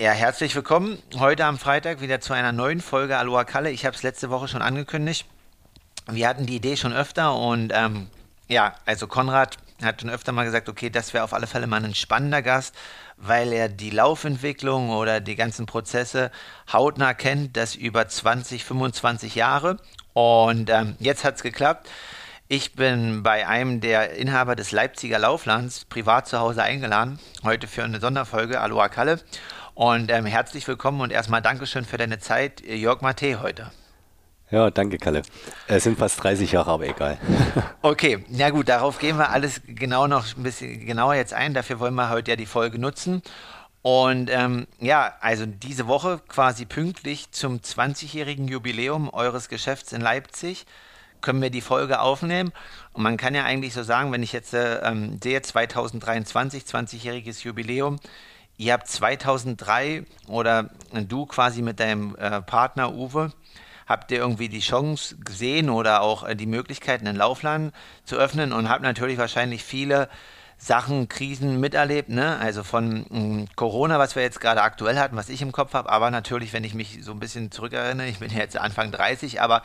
Ja, herzlich willkommen heute am Freitag wieder zu einer neuen Folge Aloha Kalle. Ich habe es letzte Woche schon angekündigt. Wir hatten die Idee schon öfter und ähm, ja, also Konrad hat schon öfter mal gesagt, okay, das wäre auf alle Fälle mal ein spannender Gast, weil er die Laufentwicklung oder die ganzen Prozesse hautnah kennt, das über 20, 25 Jahre. Und ähm, jetzt hat es geklappt. Ich bin bei einem der Inhaber des Leipziger Lauflands privat zu Hause eingeladen, heute für eine Sonderfolge Aloha Kalle. Und ähm, herzlich willkommen und erstmal Dankeschön für deine Zeit, Jörg Mate heute. Ja, danke, Kalle. Es sind fast 30 Jahre, aber egal. okay, na gut, darauf gehen wir alles genau noch ein bisschen genauer jetzt ein. Dafür wollen wir heute ja die Folge nutzen. Und ähm, ja, also diese Woche quasi pünktlich zum 20-jährigen Jubiläum eures Geschäfts in Leipzig können wir die Folge aufnehmen. Und man kann ja eigentlich so sagen, wenn ich jetzt äh, ähm, sehe, 2023, 20-jähriges Jubiläum, Ihr habt 2003 oder du quasi mit deinem äh, Partner Uwe, habt ihr irgendwie die Chance gesehen oder auch äh, die Möglichkeit, einen Laufladen zu öffnen und habt natürlich wahrscheinlich viele Sachen, Krisen miterlebt, ne? Also von mh, mm, Corona, was wir jetzt gerade aktuell hatten, was ich im Kopf habe, aber natürlich, wenn ich mich so ein bisschen zurückerinnere, ich bin jetzt Anfang 30, aber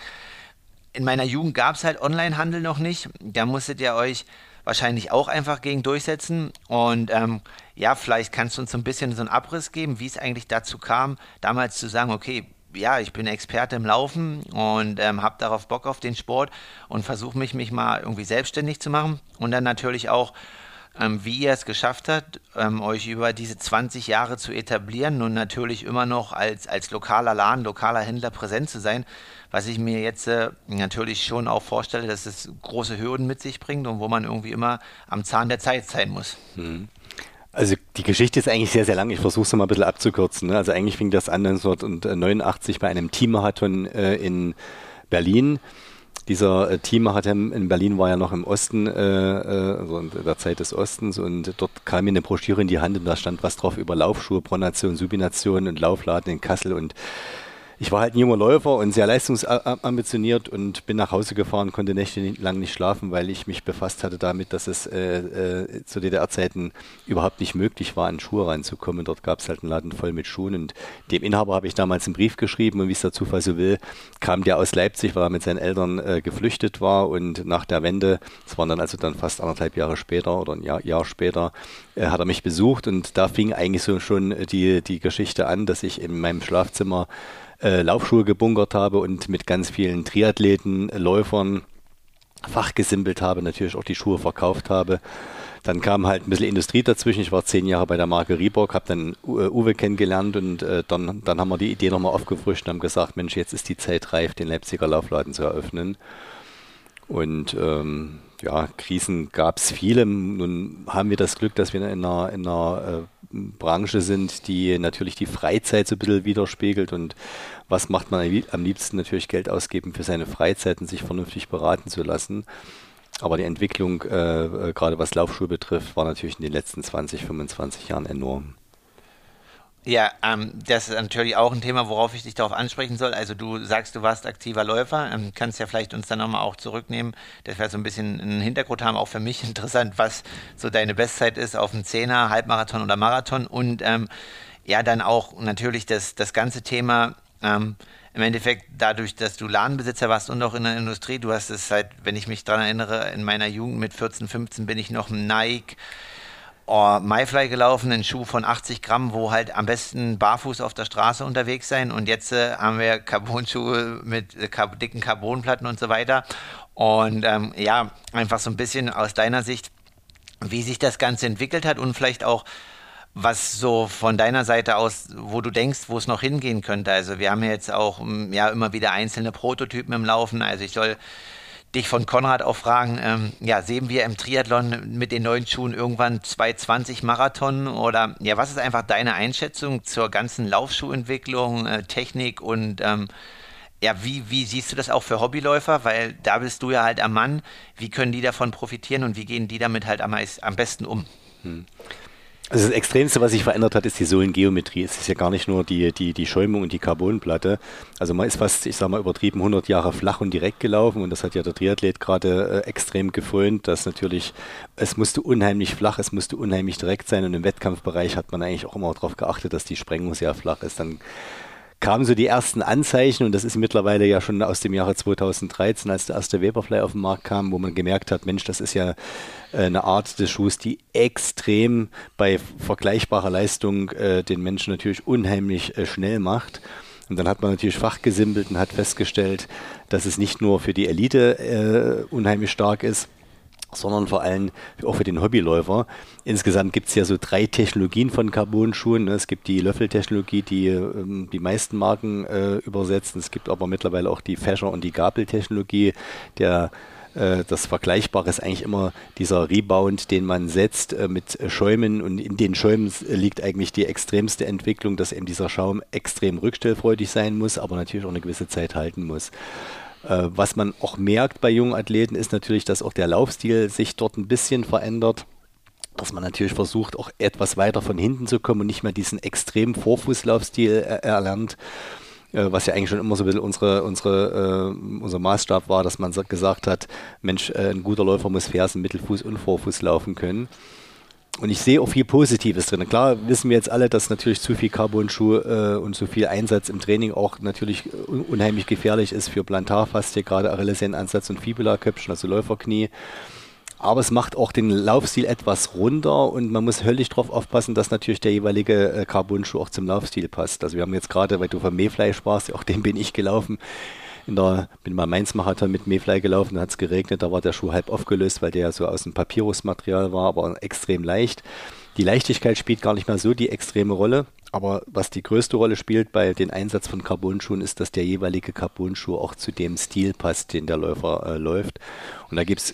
in meiner Jugend gab es halt Onlinehandel noch nicht. Da musstet ihr euch wahrscheinlich auch einfach gegen durchsetzen. Und ähm, ja, vielleicht kannst du uns so ein bisschen so einen Abriss geben, wie es eigentlich dazu kam, damals zu sagen, okay, ja, ich bin Experte im Laufen und ähm, habe darauf Bock auf den Sport und versuche mich, mich mal irgendwie selbstständig zu machen. Und dann natürlich auch, wie ihr es geschafft habt, ähm, euch über diese 20 Jahre zu etablieren und natürlich immer noch als, als lokaler Laden, lokaler Händler präsent zu sein was ich mir jetzt äh, natürlich schon auch vorstelle, dass es große Hürden mit sich bringt und wo man irgendwie immer am Zahn der Zeit sein muss. Mhm. Also die Geschichte ist eigentlich sehr, sehr lang. Ich versuche es mal ein bisschen abzukürzen. Ne? Also eigentlich fing das an 1989 bei einem Teammarathon äh, in Berlin. Dieser äh, Teammarathon in Berlin war ja noch im Osten, äh, äh, also in der Zeit des Ostens und dort kam mir eine Broschüre in die Hand und da stand was drauf über Laufschuhe, Pronation, Subination und Laufladen in Kassel und ich war halt ein junger Läufer und sehr leistungsambitioniert und bin nach Hause gefahren, konnte nächtelang nicht schlafen, weil ich mich befasst hatte damit, dass es äh, äh, zu DDR-Zeiten überhaupt nicht möglich war, an Schuhe reinzukommen. Dort gab es halt einen Laden voll mit Schuhen und dem Inhaber habe ich damals einen Brief geschrieben und wie es der Zufall so will, kam der aus Leipzig, weil er mit seinen Eltern äh, geflüchtet war und nach der Wende, das waren dann also dann fast anderthalb Jahre später oder ein Jahr, Jahr später, äh, hat er mich besucht und da fing eigentlich so schon die, die Geschichte an, dass ich in meinem Schlafzimmer äh, Laufschuhe gebunkert habe und mit ganz vielen Triathleten, Läufern fachgesimpelt habe, natürlich auch die Schuhe verkauft habe. Dann kam halt ein bisschen Industrie dazwischen. Ich war zehn Jahre bei der Marke Reebok, habe dann äh, Uwe kennengelernt und äh, dann, dann haben wir die Idee nochmal aufgefrischt und haben gesagt, Mensch, jetzt ist die Zeit reif, den Leipziger Laufladen zu eröffnen. Und ähm, ja, Krisen gab es viele. Nun haben wir das Glück, dass wir in einer, in einer äh, Branche sind, die natürlich die Freizeit so ein bisschen widerspiegelt. Und was macht man am liebsten? Natürlich Geld ausgeben für seine Freizeit und sich vernünftig beraten zu lassen. Aber die Entwicklung, äh, äh gerade was Laufschuhe betrifft, war natürlich in den letzten 20, 25 Jahren enorm. Ja, ähm, das ist natürlich auch ein Thema, worauf ich dich darauf ansprechen soll. Also du sagst, du warst aktiver Läufer, ähm, kannst ja vielleicht uns dann nochmal auch zurücknehmen, dass wir so ein bisschen einen Hintergrund haben, auch für mich interessant, was so deine Bestzeit ist auf dem Zehner, Halbmarathon oder Marathon. Und ähm, ja, dann auch natürlich das, das ganze Thema ähm, im Endeffekt dadurch, dass du Ladenbesitzer warst und auch in der Industrie, du hast es seit, wenn ich mich daran erinnere, in meiner Jugend mit 14, 15 bin ich noch ein Nike, oh, MyFly gelaufen, einen Schuh von 80 Gramm, wo halt am besten barfuß auf der Straße unterwegs sein. Und jetzt äh, haben wir Carbon-Schuhe mit äh, dicken Carbonplatten und so weiter. Und ähm, ja, einfach so ein bisschen aus deiner Sicht, wie sich das Ganze entwickelt hat und vielleicht auch, was so von deiner Seite aus, wo du denkst, wo es noch hingehen könnte. Also wir haben jetzt auch ja immer wieder einzelne Prototypen im Laufen. Also ich soll dich von Konrad auch fragen, ähm, ja, sehen wir im Triathlon mit den neuen Schuhen irgendwann 220 Marathon oder ja, was ist einfach deine Einschätzung zur ganzen Laufschuhentwicklung, äh, Technik und ähm, ja, wie, wie siehst du das auch für Hobbyläufer? Weil da bist du ja halt am Mann. Wie können die davon profitieren und wie gehen die damit halt am, am besten um? Hm. Also das Extremste, was sich verändert hat, ist die Sohlengeometrie. Es ist ja gar nicht nur die, die, die Schäumung und die Carbonplatte. Also man ist fast, ich sage mal, übertrieben 100 Jahre flach und direkt gelaufen und das hat ja der Triathlet gerade äh, extrem geföhnt, dass natürlich, es musste unheimlich flach, es musste unheimlich direkt sein und im Wettkampfbereich hat man eigentlich auch immer darauf geachtet, dass die Sprengung sehr flach ist. Dann kamen so die ersten Anzeichen und das ist mittlerweile ja schon aus dem Jahre 2013, als der erste Vaporfly auf den Markt kam, wo man gemerkt hat, Mensch, das ist ja äh, eine Art des Schuhs, die extrem bei vergleichbarer Leistung äh, den Menschen natürlich unheimlich äh, schnell macht. Und dann hat man natürlich fachgesimpelt und hat festgestellt, dass es nicht nur für die Elite äh, unheimlich stark ist, sondern vor allem auch für den Hobbyläufer. Insgesamt gibt es ja so drei Technologien von Carbon-Schuhen. Ne? Es gibt die Löffeltechnologie, die ähm, die meisten Marken äh, übersetzen. Es gibt aber mittlerweile auch die Fächer- und die Gabeltechnologie. Der äh, das Vergleichbare ist eigentlich immer dieser Rebound, den man setzt äh, mit Schäumen und in den Schäumen liegt eigentlich die extremste Entwicklung, dass eben dieser Schaum extrem rückstellfreudig sein muss, aber natürlich auch eine gewisse Zeit halten muss. Äh, was man auch merkt bei jungen Athleten ist natürlich, dass auch der Laufstil sich dort ein bisschen verändert dass man natürlich versucht, auch etwas weiter von hinten zu kommen und nicht mehr diesen extremen Vorfußlaufstil erlernt, äh, was ja eigentlich schon immer so ein bisschen unsere, unsere, äh, unser Maßstab war, dass man gesagt hat, Mensch, äh, ein guter Läufer muss Fersen, Mittelfuß und Vorfuß laufen können. Und ich sehe auch viel Positives drin. Klar wissen wir jetzt alle, dass natürlich zu viel Carbon-Schuh äh, und zu viel Einsatz im Training auch natürlich un unheimlich gefährlich ist für Plantarfaszie, gerade Achillessehnenansatz und Fibula-Köpfchen, also Läuferknie. Aber es macht auch den Laufstil etwas runter und man muss höllisch darauf aufpassen, dass natürlich der jeweilige äh, Carbon-Schuh auch zum Laufstil passt. Also wir haben jetzt gerade, weil du vom Mayfly sprachst, auch den bin ich gelaufen in der, bin mal Mainz-Marathon mit Mayfly gelaufen, da hat es geregnet, da war der Schuh halb aufgelöst, weil der ja so aus dem Papyrusmaterial war, aber extrem leicht. Die Leichtigkeit spielt gar nicht mehr so die extreme Rolle, aber was die größte Rolle spielt bei dem Einsatz von Carbonschuhen ist, dass der jeweilige Carbonschuh auch zu dem Stil passt, den der Läufer äh, läuft. Und da gibt es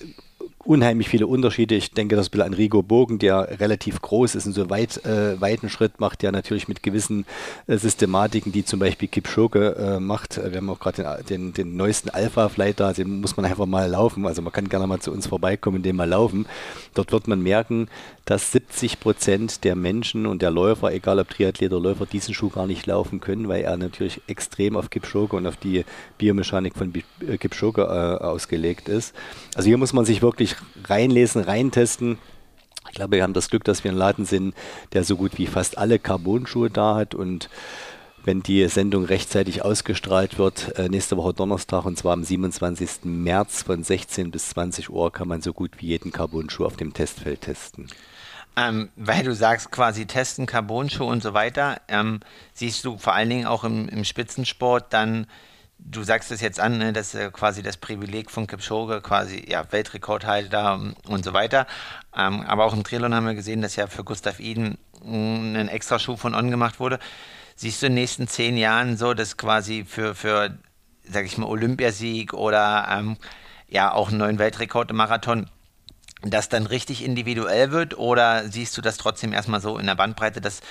unheimlich viele Unterschiede. Ich denke das bisschen an Rigo Bogen, der relativ groß ist und so weit, äh, weiten Schritt macht, der natürlich mit gewissen äh, Systematiken, die zum Beispiel Kipchoge äh, macht. Wir haben auch gerade den, den, den, neuesten Alpha-Flight da, den muss man einfach mal laufen. Also man kann gerne mal zu uns vorbeikommen und den mal laufen. Dort wird man merken, dass 70 Prozent der Menschen und der Läufer, egal ob Triathlet oder Läufer, diesen Schuh gar nicht laufen können, weil er natürlich extrem auf Kipchoge und auf die Biomechanik von äh, Kipchoge äh, ausgelegt ist. Also hier muss man sich wirklich reinlesen, reintesten. Ich glaube, wir haben das Glück, dass wir ein Laden sind, der so gut wie fast alle Carbon-Schuhe da hat und wenn die Sendung rechtzeitig ausgestrahlt wird, äh, nächste Woche Donnerstag und zwar am 27. März von 16 bis 20 Uhr kann man so gut wie jeden Carbon-Schuh auf dem Testfeld testen. Ähm, weil du sagst quasi testen, Carbonschuh und so weiter, ähm, siehst du vor allen Dingen auch im, im Spitzensport dann, du sagst es jetzt an, ne, dass äh, quasi das Privileg von Kipchoge quasi ja, Weltrekordhalter und so weiter. Ähm, aber auch im Trilon haben wir gesehen, dass ja für Gustav Iden mm, ein extra Schuh von On gemacht wurde. Siehst du in den nächsten zehn Jahren so, dass quasi für, für sag ich mal, Olympiasieg oder ähm, ja auch einen neuen Weltrekord im Marathon das dann richtig individuell wird oder siehst du das trotzdem erstmal so in der Bandbreite, dass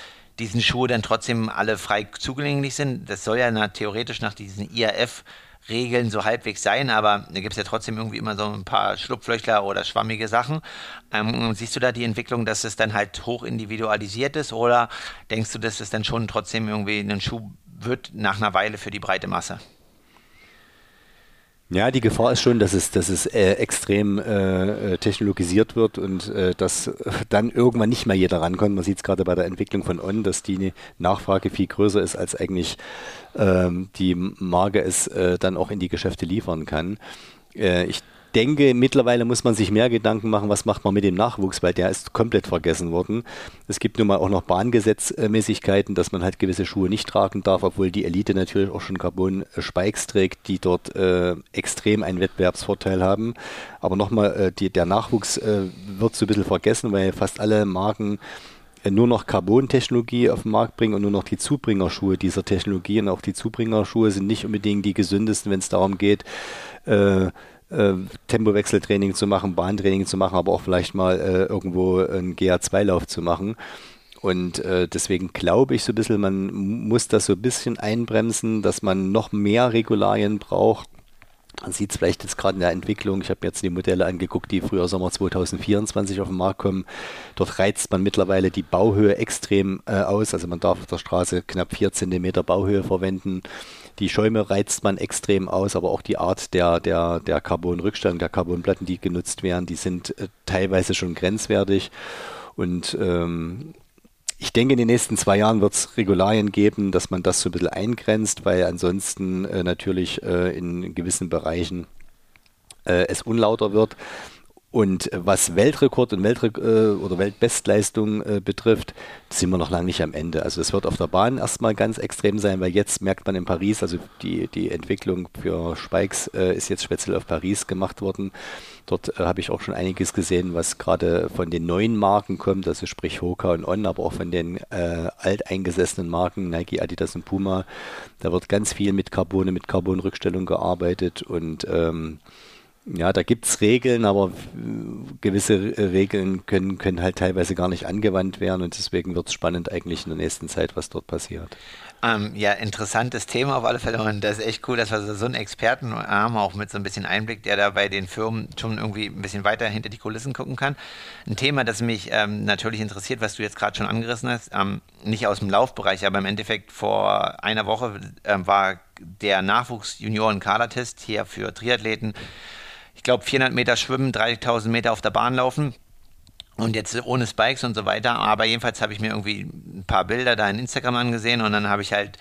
diesen Schuhe dann trotzdem alle frei zugänglich sind? Das soll ja na, theoretisch nach diesen IRF Regeln so halbwegs sein, aber da gibt es ja trotzdem irgendwie immer so ein paar Schlupflöchler oder schwammige Sachen. Ähm, siehst du da die Entwicklung, dass es dann halt hoch individualisiert ist oder denkst du, dass es dann schon trotzdem irgendwie ein Schuh wird nach einer Weile für die breite Masse? Ja, die Gefahr ist schon, dass es, dass es äh, extrem äh, äh technologisiert wird und äh, dass dann irgendwann nicht mehr jeder rankommt. Man sieht es gerade bei der Entwicklung von On, dass die Nachfrage viel größer ist, als eigentlich ähm, die Marke es äh, dann auch in die Geschäfte liefern kann. Äh, ich denke, mittlerweile muss man sich mehr Gedanken machen, was macht man mit dem Nachwuchs, weil der ist komplett vergessen worden. Es gibt nun mal auch noch Bahngesetzmäßigkeiten, dass man halt gewisse Schuhe nicht tragen darf, obwohl die Elite natürlich auch schon Carbon-Spikes trägt, die dort äh, extrem einen Wettbewerbsvorteil haben. Aber nochmal, äh, der Nachwuchs äh, wird so ein bisschen vergessen, weil fast alle Marken äh, nur noch Carbon-Technologie auf den Markt bringen und nur noch die Zubringerschuhe dieser Technologie. Und auch die Zubringerschuhe sind nicht unbedingt die gesündesten, wenn es darum geht, äh, äh, Tempowechseltraining zu machen, Bahntraining zu machen, aber auch vielleicht mal äh, irgendwo einen GA2-Lauf zu machen. Und äh, deswegen glaube ich so ein bisschen, man muss das so ein bisschen einbremsen, dass man noch mehr Regularien braucht, Man sieht es vielleicht jetzt gerade in der Entwicklung. Ich habe mir jetzt die Modelle angeguckt, die früher Sommer 2024 auf den Markt kommen. Dort reizt man mittlerweile die Bauhöhe extrem äh, aus. Also man darf auf der Straße knapp 4 cm Bauhöhe verwenden. Die Schäume reizt man extrem aus, aber auch die Art der, der, der Carbonrückstellung, der Carbonplatten, die genutzt werden, die sind äh, teilweise schon grenzwertig. Und ähm, ich denke, in den nächsten zwei Jahren wird es Regularien geben, dass man das so ein bisschen eingrenzt, weil ansonsten äh, natürlich äh, in gewissen Bereichen äh, es unlauter wird. Und was Weltrekord und Weltre äh, oder Weltbestleistung äh, betrifft, sind wir noch lange nicht am Ende. Also es wird auf der Bahn erstmal ganz extrem sein, weil jetzt merkt man in Paris, also die, die Entwicklung für Spikes äh, ist jetzt speziell auf Paris gemacht worden. Dort äh, habe ich auch schon einiges gesehen, was gerade von den neuen Marken kommt, also sprich Hoka und On, aber auch von den äh, alteingesessenen Marken Nike, Adidas und Puma. Da wird ganz viel mit Carbone, mit Carbonrückstellung gearbeitet und ähm, ja, da gibt es Regeln, aber gewisse Regeln können, können halt teilweise gar nicht angewandt werden und deswegen wird es spannend eigentlich in der nächsten Zeit, was dort passiert. Ähm, ja, interessantes Thema auf alle Fälle und das ist echt cool, dass wir so einen Experten haben, auch mit so ein bisschen Einblick, der da bei den Firmen schon irgendwie ein bisschen weiter hinter die Kulissen gucken kann. Ein Thema, das mich ähm, natürlich interessiert, was du jetzt gerade schon angerissen hast, ähm, nicht aus dem Laufbereich, aber im Endeffekt vor einer Woche äh, war der Nachwuchs-Junioren-Kadertest hier für Triathleten ich glaube, 400 Meter schwimmen, 3000 Meter auf der Bahn laufen. Und jetzt ohne Spikes und so weiter. Aber jedenfalls habe ich mir irgendwie ein paar Bilder da in Instagram angesehen und dann habe ich halt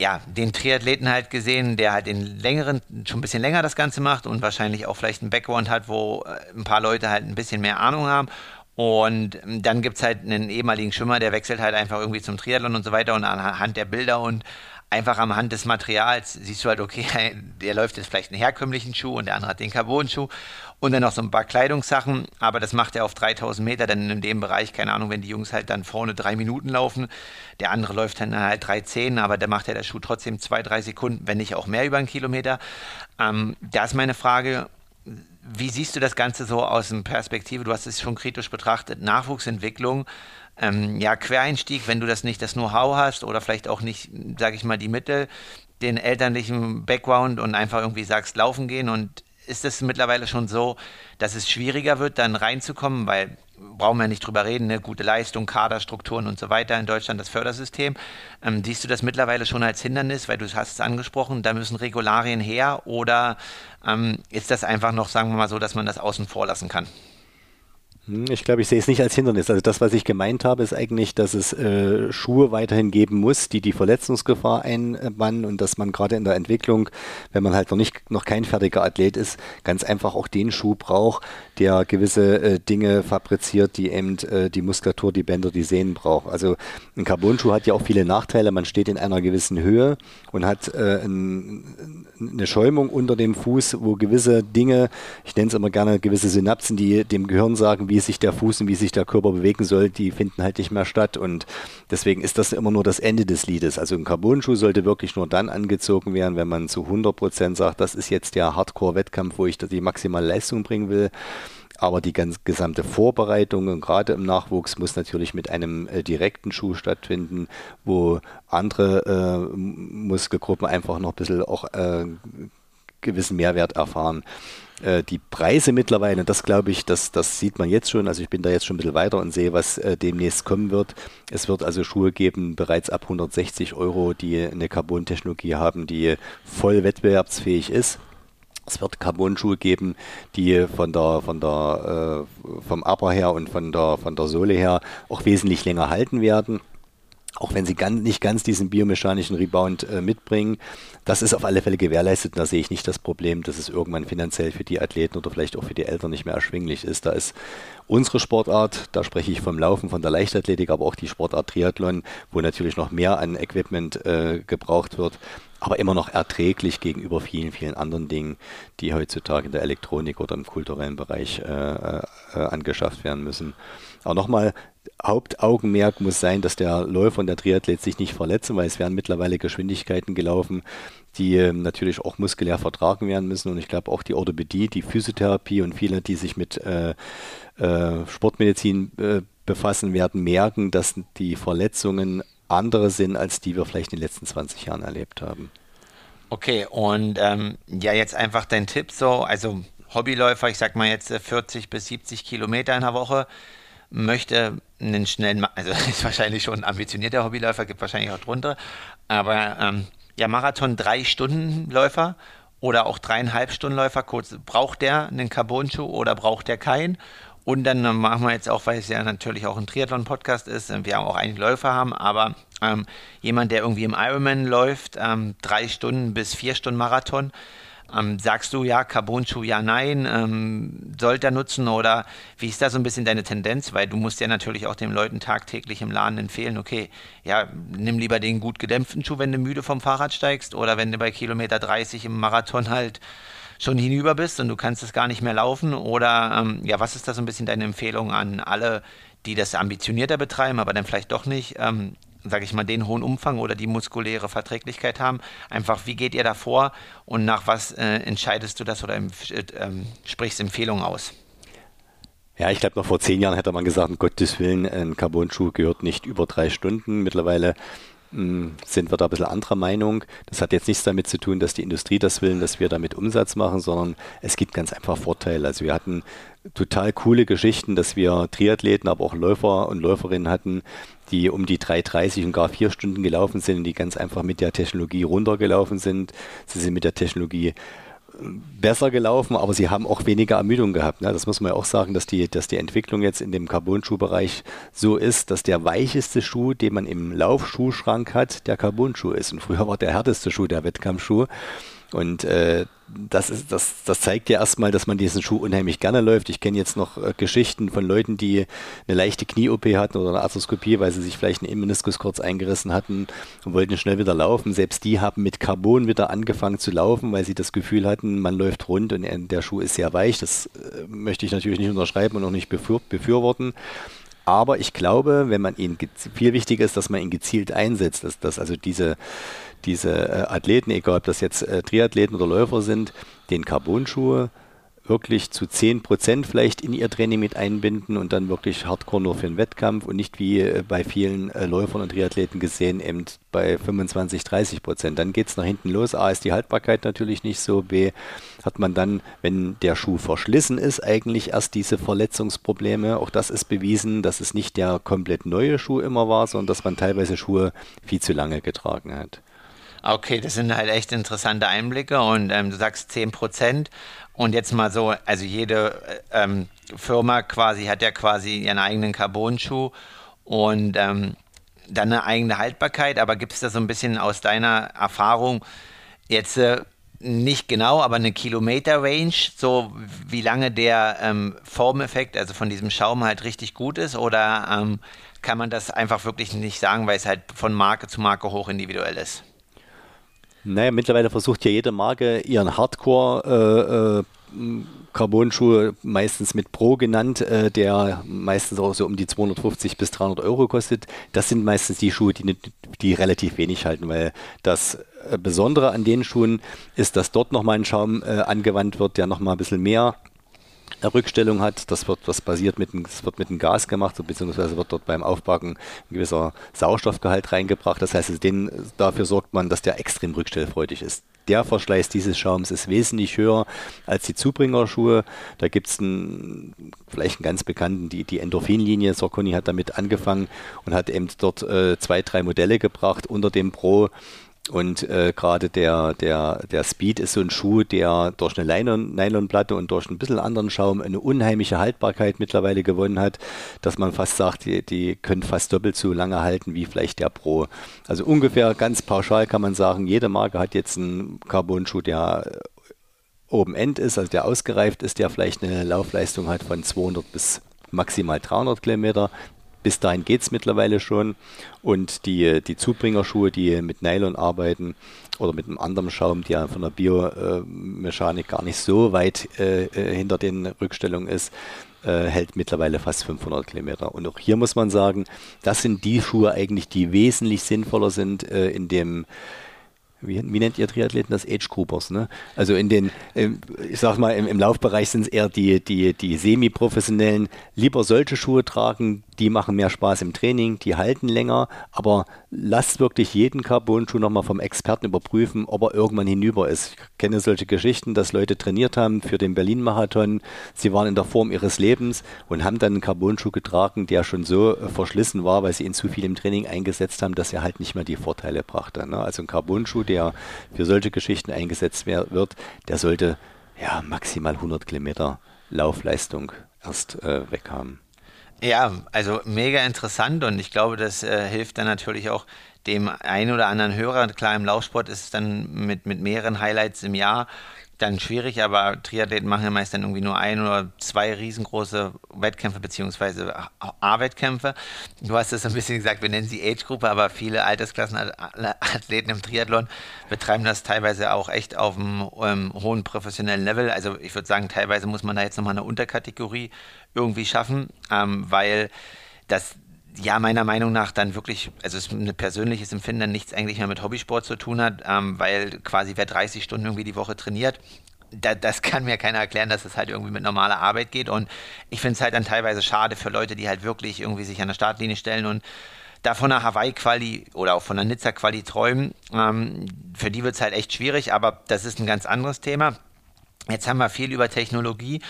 ja, den Triathleten halt gesehen, der halt den längeren, schon ein bisschen länger das Ganze macht und wahrscheinlich auch vielleicht einen Background hat, wo äh, ein paar Leute halt ein bisschen mehr Ahnung haben. Und dann gibt es halt einen ehemaligen Schwimmer, der wechselt halt einfach irgendwie zum Triathlon und so weiter und anhand der Bilder und einfach am Hand des Materials siehst du halt, okay, der läuft jetzt vielleicht einen herkömmlichen Schuh und der andere hat den Carbon-Schuh und dann noch so ein paar Kleidungssachen, aber das macht er auf 3000 Meter, dann in dem Bereich, keine Ahnung, wenn die Jungs halt dann vorne drei Minuten laufen, der andere läuft dann halt 3,10, aber da macht ja der Schuh trotzdem zwei, drei Sekunden, wenn nicht auch mehr über einen Kilometer. Ähm, da ist meine Frage, wie siehst du das Ganze so aus dem Perspektive? Du hast es schon kritisch betrachtet, Nachwuchsentwicklung ähm, ja, Quereinstieg, wenn du das nicht das Know-how hast oder vielleicht auch nicht, sage ich mal, die Mittel, den elterlichen Background und einfach irgendwie sagst, laufen gehen und ist es mittlerweile schon so, dass es schwieriger wird, dann reinzukommen, weil brauchen wir nicht drüber reden, ne? gute Leistung, Kaderstrukturen und so weiter in Deutschland, das Fördersystem. Ähm, siehst du das mittlerweile schon als Hindernis, weil du hast es angesprochen, da müssen Regularien her oder ähm, ist das einfach noch, sagen wir mal so, dass man das außen vor lassen kann? Hm, ich glaube, ich sehe es nicht als Hindernis. Also das, was ich gemeint habe, ist eigentlich, dass es äh, Schuhe weiterhin geben muss, die die Verletzungsgefahr einbannen und dass man gerade in der Entwicklung, wenn man halt noch nicht noch kein fertiger Athlet ist, ganz einfach auch den Schuh braucht, der gewisse äh, Dinge fabriziert, die eben äh, die Muskulatur, die Bänder, die Sehnen braucht. Also ein Carbon-Schuh hat ja auch viele Nachteile. Man steht in einer gewissen Höhe und hat äh, ein, eine Schäumung unter dem Fuß, wo gewisse Dinge, ich nenne es immer gerne gewisse Synapsen, die dem Gehirn sagen, wie sich der Fuß und wie sich der Körper bewegen soll, die finden halt nicht mehr statt. Und deswegen ist das immer nur das Ende des Liedes. Also ein Carbon-Schuh sollte wirklich nur dann angezogen werden, wenn man zu 100 Prozent sagt, das ist jetzt der Hardcore-Wettkampf, wo ich die maximale Leistung bringen will. Aber die ganz gesamte Vorbereitung, und gerade im Nachwuchs, muss natürlich mit einem äh, direkten Schuh stattfinden, wo andere äh, Muskelgruppen einfach noch ein bisschen auch äh, gewissen Mehrwert erfahren. Äh, die Preise mittlerweile, das glaube ich, das, das sieht man jetzt schon. Also ich bin da jetzt schon ein bisschen weiter und sehe, was äh, demnächst kommen wird. Es wird also Schuhe geben, bereits ab 160 Euro, die eine Carbon-Technologie haben, die voll wettbewerbsfähig ist. Es wird Carbon-Schuhe geben, die von der, von der, äh, vom Upper her und von der, von der Sohle her auch wesentlich länger halten werden auch wenn sie ganz, nicht ganz diesen biomechanischen Rebound äh, mitbringen. Das ist auf alle Fälle gewährleistet und da sehe ich nicht das Problem, dass es irgendwann finanziell für die Athleten oder vielleicht auch für die Eltern nicht mehr erschwinglich ist. Da ist unsere Sportart, da spreche ich vom Laufen, von der Leichtathletik, aber auch die Sportart Triathlon, wo natürlich noch mehr an Equipment äh, gebraucht wird, aber immer noch erträglich gegenüber vielen, vielen anderen Dingen, die heutzutage in der Elektronik oder im kulturellen Bereich äh, äh, angeschafft werden müssen. Aber nochmal, Hauptaugenmerk muss sein, dass der Läufer und der Triathlet sich nicht verletzen, weil es werden mittlerweile Geschwindigkeiten gelaufen, die äh, natürlich auch muskulär vertragen werden müssen. Und ich glaube auch die Orthopädie, die Physiotherapie und viele, die sich mit äh, äh, Sportmedizin äh, befassen, werden merken, dass die Verletzungen andere sind, als die wir vielleicht in den letzten 20 Jahren erlebt haben. Okay, und ähm, ja, jetzt einfach dein Tipp so, also Hobbyläufer, ich sag mal jetzt 40 äh, bis 70 Kilometer in der Woche, möchte einen schnellen, also ist wahrscheinlich schon ein ambitionierter Hobbyläufer, gibt wahrscheinlich auch drunter, aber ähm, ja, Marathon drei Stunden Läufer oder auch dreieinhalb Stunden Läufer, kurz, braucht der einen Carbon-Schuh oder braucht der keinen? Und dann machen wir jetzt auch, weil es ja natürlich auch ein Triathlon-Podcast ist, wir auch einige Läufer haben, aber ähm, jemand, der irgendwie im Ironman läuft, ähm, drei Stunden bis vier Stunden Marathon, ähm, sagst du ja, Carbon-Schuh, ja, nein, ähm, sollte er nutzen oder wie ist da so ein bisschen deine Tendenz? Weil du musst ja natürlich auch den Leuten tagtäglich im Laden empfehlen, okay, ja, nimm lieber den gut gedämpften Schuh, wenn du müde vom Fahrrad steigst oder wenn du bei Kilometer 30 im Marathon halt schon hinüber bist und du kannst es gar nicht mehr laufen? Oder ähm, ja, was ist da so ein bisschen deine Empfehlung an alle, die das ambitionierter betreiben, aber dann vielleicht doch nicht, ähm, sage ich mal, den hohen Umfang oder die muskuläre Verträglichkeit haben? Einfach, wie geht ihr da vor und nach was äh, entscheidest du das oder äh, sprichst Empfehlungen aus? Ja, ich glaube, noch vor zehn Jahren hätte man gesagt, um Gottes Willen, ein Carbon-Schuh gehört nicht über drei Stunden. Mittlerweile hm, sind wir da ein bisschen anderer Meinung. Das hat jetzt nichts damit zu tun, dass die Industrie das will, dass wir damit Umsatz machen, sondern es gibt ganz einfach Vorteile. Also wir hatten total coole Geschichten, dass wir Triathleten, aber auch Läufer und Läuferinnen hatten, die um die 3,30 und gar vier Stunden gelaufen sind, die ganz einfach mit der Technologie runtergelaufen sind. Sie sind mit der Technologie besser gelaufen, aber sie haben auch weniger Ermüdung gehabt. Ne? Das muss man ja auch sagen, dass die, dass die Entwicklung jetzt in dem Carbon-Schuhbereich so ist, dass der weicheste Schuh, den man im Laufschuhschrank hat, der Carbon-Schuh ist. Und früher war der härteste Schuh der Wettkampfschuh. Und äh, das, ist, das, das zeigt ja erstmal, dass man diesen Schuh unheimlich gerne läuft. Ich kenne jetzt noch äh, Geschichten von Leuten, die eine leichte Knie-OP hatten oder eine Arthroskopie, weil sie sich vielleicht einen Immeniskus kurz eingerissen hatten und wollten schnell wieder laufen. Selbst die haben mit Carbon wieder angefangen zu laufen, weil sie das Gefühl hatten, man läuft rund und der Schuh ist sehr weich. Das äh, möchte ich natürlich nicht unterschreiben und auch nicht befür befürworten. Aber ich glaube, wenn man ihn viel wichtiger ist, dass man ihn gezielt einsetzt, dass, dass also diese diese äh, Athleten, egal ob das jetzt äh, Triathleten oder Läufer sind, den Carbon-Schuhe wirklich zu 10 Prozent vielleicht in ihr Training mit einbinden und dann wirklich hardcore nur für den Wettkampf und nicht wie äh, bei vielen Läufern und Triathleten gesehen eben bei 25, 30 Prozent. Dann geht es nach hinten los. A ist die Haltbarkeit natürlich nicht so. B hat man dann, wenn der Schuh verschlissen ist, eigentlich erst diese Verletzungsprobleme. Auch das ist bewiesen, dass es nicht der komplett neue Schuh immer war, sondern dass man teilweise Schuhe viel zu lange getragen hat. Okay, das sind halt echt interessante Einblicke und ähm, du sagst 10 Prozent. Und jetzt mal so, also jede äh, ähm, Firma quasi hat ja quasi ihren eigenen Carbon-Schuh und ähm, dann eine eigene Haltbarkeit, aber gibt es da so ein bisschen aus deiner Erfahrung jetzt äh, nicht genau, aber eine Kilometer-Range, so wie lange der ähm, Formeffekt, also von diesem Schaum halt richtig gut ist? Oder ähm, kann man das einfach wirklich nicht sagen, weil es halt von Marke zu Marke hoch individuell ist? Naja, mittlerweile versucht ja jede Marke ihren Hardcore äh, äh, Carbon-Schuh, meistens mit Pro genannt, äh, der meistens auch so um die 250 bis 300 Euro kostet. Das sind meistens die Schuhe, die, die relativ wenig halten, weil das äh, Besondere an den Schuhen ist, dass dort nochmal ein Schaum äh, angewandt wird, der nochmal ein bisschen mehr Rückstellung hat. Das wird, das basiert mit, das wird mit dem Gas gemacht, beziehungsweise wird dort beim Aufbacken ein gewisser Sauerstoffgehalt reingebracht. Das heißt, den, dafür sorgt man, dass der extrem rückstellfreudig ist. Der Verschleiß dieses Schaums ist wesentlich höher als die Zubringerschuhe. Da gibt es vielleicht einen ganz bekannten, die, die Endorphin-Linie. Sorconi hat damit angefangen und hat eben dort äh, zwei, drei Modelle gebracht unter dem Pro und äh, gerade der, der, der Speed ist so ein Schuh, der durch eine Nylon, Nylonplatte und durch ein bisschen anderen Schaum eine unheimliche Haltbarkeit mittlerweile gewonnen hat, dass man fast sagt, die, die können fast doppelt so lange halten wie vielleicht der Pro. Also ungefähr ganz pauschal kann man sagen, jede Marke hat jetzt einen Carbon-Schuh, der oben end ist, also der ausgereift ist, der vielleicht eine Laufleistung hat von 200 bis maximal 300 Kilometer. Bis dahin geht es mittlerweile schon. Und die, die Zubringerschuhe, die mit Nylon arbeiten oder mit einem anderen Schaum, der von der Biomechanik gar nicht so weit äh, äh, hinter den Rückstellungen ist, äh, hält mittlerweile fast 500 Kilometer. Und auch hier muss man sagen, das sind die Schuhe eigentlich, die wesentlich sinnvoller sind äh, in dem wie, wie, nennt ihr Triathleten das? Age Groupers, ne? Also in den, äh, ich sag mal, im, im Laufbereich sind es eher die, die, die semi-professionellen, lieber solche Schuhe tragen, die machen mehr Spaß im Training, die halten länger, aber lasst wirklich jeden Carbon-Schuh nochmal vom Experten überprüfen, ob er irgendwann hinüber ist. Ich kenne solche Geschichten, dass Leute trainiert haben für den Berlin-Marathon, sie waren in der Form ihres Lebens und haben dann einen Carbon-Schuh getragen, der schon so äh, verschlissen war, weil sie ihn zu viel im Training eingesetzt haben, dass er halt nicht mehr die Vorteile brachte. Ne? Also ein Carbon-Schuh, der für solche Geschichten eingesetzt wird, der sollte ja maximal 100 Kilometer Laufleistung erst äh, weg haben. Ja, also mega interessant und ich glaube, das äh, hilft dann natürlich auch dem einen oder anderen Hörer. Klar, im Laufsport ist es dann mit, mit mehreren Highlights im Jahr dann schwierig, aber Triathleten machen ja meist dann irgendwie nur ein oder zwei riesengroße Wettkämpfe beziehungsweise A-Wettkämpfe. Du hast es ein bisschen gesagt, wir nennen sie Age-Gruppe, aber viele Altersklassenathleten im Triathlon betreiben das teilweise auch echt auf einem ähm, hohen professionellen Level. Also ich würde sagen, teilweise muss man da jetzt nochmal eine Unterkategorie irgendwie schaffen, ähm, weil das ja, meiner Meinung nach dann wirklich, also es ist ein persönliches Empfinden, nichts eigentlich mehr mit Hobbysport zu tun hat, ähm, weil quasi wer 30 Stunden irgendwie die Woche trainiert, da, das kann mir keiner erklären, dass es halt irgendwie mit normaler Arbeit geht. Und ich finde es halt dann teilweise schade für Leute, die halt wirklich irgendwie sich an der Startlinie stellen und da von einer Hawaii-Quali oder auch von einer Nizza-Quali träumen. Ähm, für die wird es halt echt schwierig, aber das ist ein ganz anderes Thema. Jetzt haben wir viel über Technologie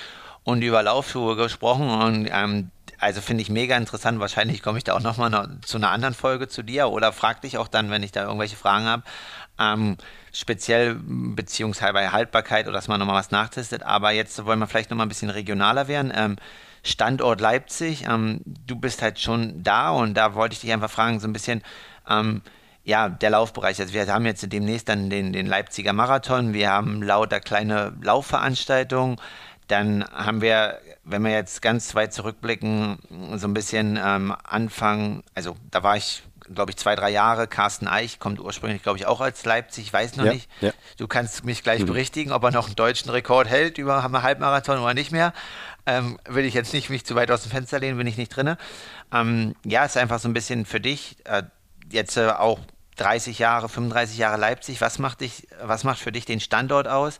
und über Laufschuhe gesprochen und ähm, also finde ich mega interessant. Wahrscheinlich komme ich da auch nochmal noch zu einer anderen Folge zu dir oder frag dich auch dann, wenn ich da irgendwelche Fragen habe. Ähm, speziell beziehungsweise Haltbarkeit oder dass man nochmal was nachtestet. Aber jetzt wollen wir vielleicht nochmal ein bisschen regionaler werden. Ähm, Standort Leipzig, ähm, du bist halt schon da und da wollte ich dich einfach fragen, so ein bisschen, ähm, ja, der Laufbereich. Also wir haben jetzt demnächst dann den, den Leipziger Marathon, wir haben lauter kleine Laufveranstaltungen. Dann haben wir, wenn wir jetzt ganz weit zurückblicken, so ein bisschen ähm, Anfang, also da war ich, glaube ich, zwei, drei Jahre. Carsten Eich kommt ursprünglich, glaube ich, auch als Leipzig, ich weiß noch ja, nicht. Ja. Du kannst mich gleich mhm. berichtigen, ob er noch einen deutschen Rekord hält über einen Halbmarathon oder nicht mehr. Ähm, will ich jetzt nicht mich zu weit aus dem Fenster lehnen, bin ich nicht drin. Ähm, ja, ist einfach so ein bisschen für dich, äh, jetzt äh, auch 30 Jahre, 35 Jahre Leipzig, was macht dich, was macht für dich den Standort aus?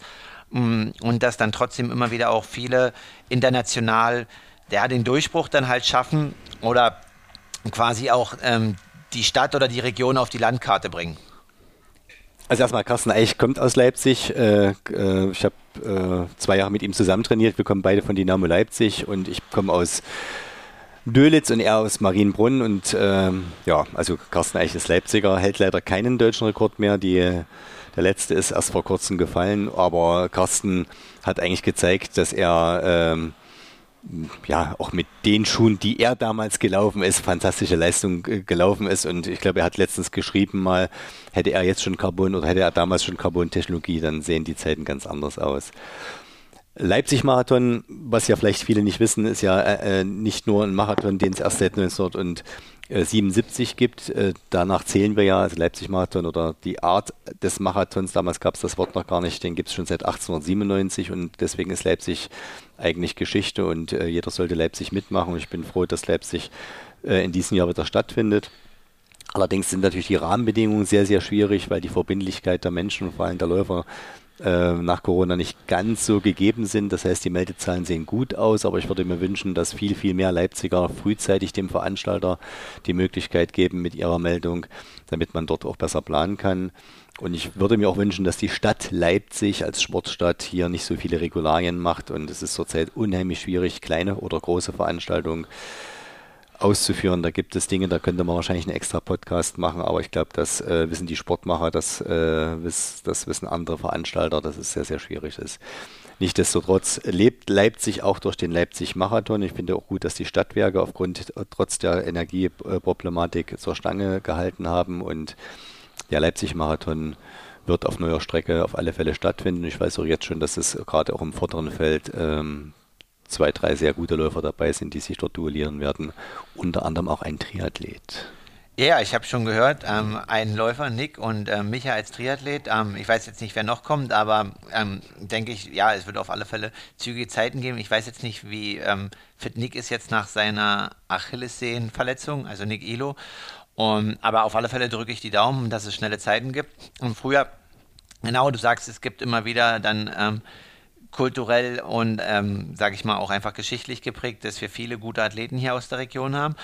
Mm, und dass dann trotzdem immer wieder auch viele international ja, den Durchbruch dann halt schaffen oder quasi auch ähm, die Stadt oder die Region auf die Landkarte bringen. Also erstmal, Carsten Eich kommt aus Leipzig. Äh, äh, ich habe äh, zwei Jahre mit ihm zusammen trainiert. Wir kommen beide von Dynamo Leipzig und ich komme aus Dölitz und er aus Marienbrunn. Und ähm, ja, also Carsten Eich ist Leipziger, hält leider keinen deutschen Rekord mehr. Die der letzte ist erst vor kurzem gefallen, aber Carsten hat eigentlich gezeigt, dass er ähm, ja auch mit den Schuhen, die er damals gelaufen ist, fantastische Leistung äh, gelaufen ist. Und ich glaube, er hat letztens geschrieben mal, hätte er jetzt schon Carbon oder hätte er damals schon Carbon-Technologie, dann sehen die Zeiten ganz anders aus. Leipzig-Marathon, was ja vielleicht viele nicht wissen, ist ja äh, äh nicht nur ein Marathon, den es erst seit 1900 77 gibt. Äh, danach zählen wir ja, also Leipzig-Marathon oder die Art des Marathons, damals gab es das Wort noch gar nicht, den gibt es schon seit 1897 und deswegen ist Leipzig eigentlich Geschichte und äh, jeder sollte Leipzig mitmachen ich bin froh, dass Leipzig äh, in diesem Jahr wieder stattfindet. Allerdings sind natürlich die Rahmenbedingungen sehr, sehr schwierig, weil die Verbindlichkeit der Menschen vor allem der Läufer äh, nach Corona nicht ganz so gegeben sind. Das heißt, die Meldezahlen sehen gut aus, aber ich würde mir wünschen, dass viel, viel mehr Leipziger frühzeitig dem Veranstalter die Möglichkeit geben mit ihrer Meldung, damit man dort auch besser planen kann. Und ich würde mir auch wünschen, dass die Stadt Leipzig als Sportstadt hier nicht so viele Regularien macht. Und es ist zurzeit unheimlich schwierig, kleine oder große Veranstaltungen auszuführen. Da gibt es Dinge, da könnte man wahrscheinlich einen extra Podcast machen, aber ich glaube, das äh, wissen die Sportmacher, das, äh, wiss, das wissen andere Veranstalter, dass es sehr, sehr schwierig ist. Nichtsdestotrotz lebt Leipzig auch durch den Leipzig-Marathon. Ich finde auch gut, dass die Stadtwerke aufgrund trotz der Energieproblematik zur Stange gehalten haben und der Leipzig-Marathon wird auf neuer Strecke auf alle Fälle stattfinden. Ich weiß auch jetzt schon, dass es gerade auch im vorderen Feld ähm, zwei, drei sehr gute Läufer dabei sind, die sich dort duellieren werden. Unter anderem auch ein Triathlet. Ja, ich habe schon gehört, ähm, ein Läufer, Nick und äh, Micha als Triathlet. Ähm, ich weiß jetzt nicht, wer noch kommt, aber ähm, denke ich, ja, es wird auf alle Fälle zügige Zeiten geben. Ich weiß jetzt nicht, wie ähm, fit Nick ist jetzt nach seiner Achillessehnenverletzung, also Nick Ilo. Um, aber auf alle Fälle drücke ich die Daumen, dass es schnelle Zeiten gibt. Und früher Genau, du sagst, es gibt immer wieder dann ähm, kulturell und, ähm, sage ich mal, auch einfach geschichtlich geprägt, dass wir viele gute Athleten hier aus der Region haben.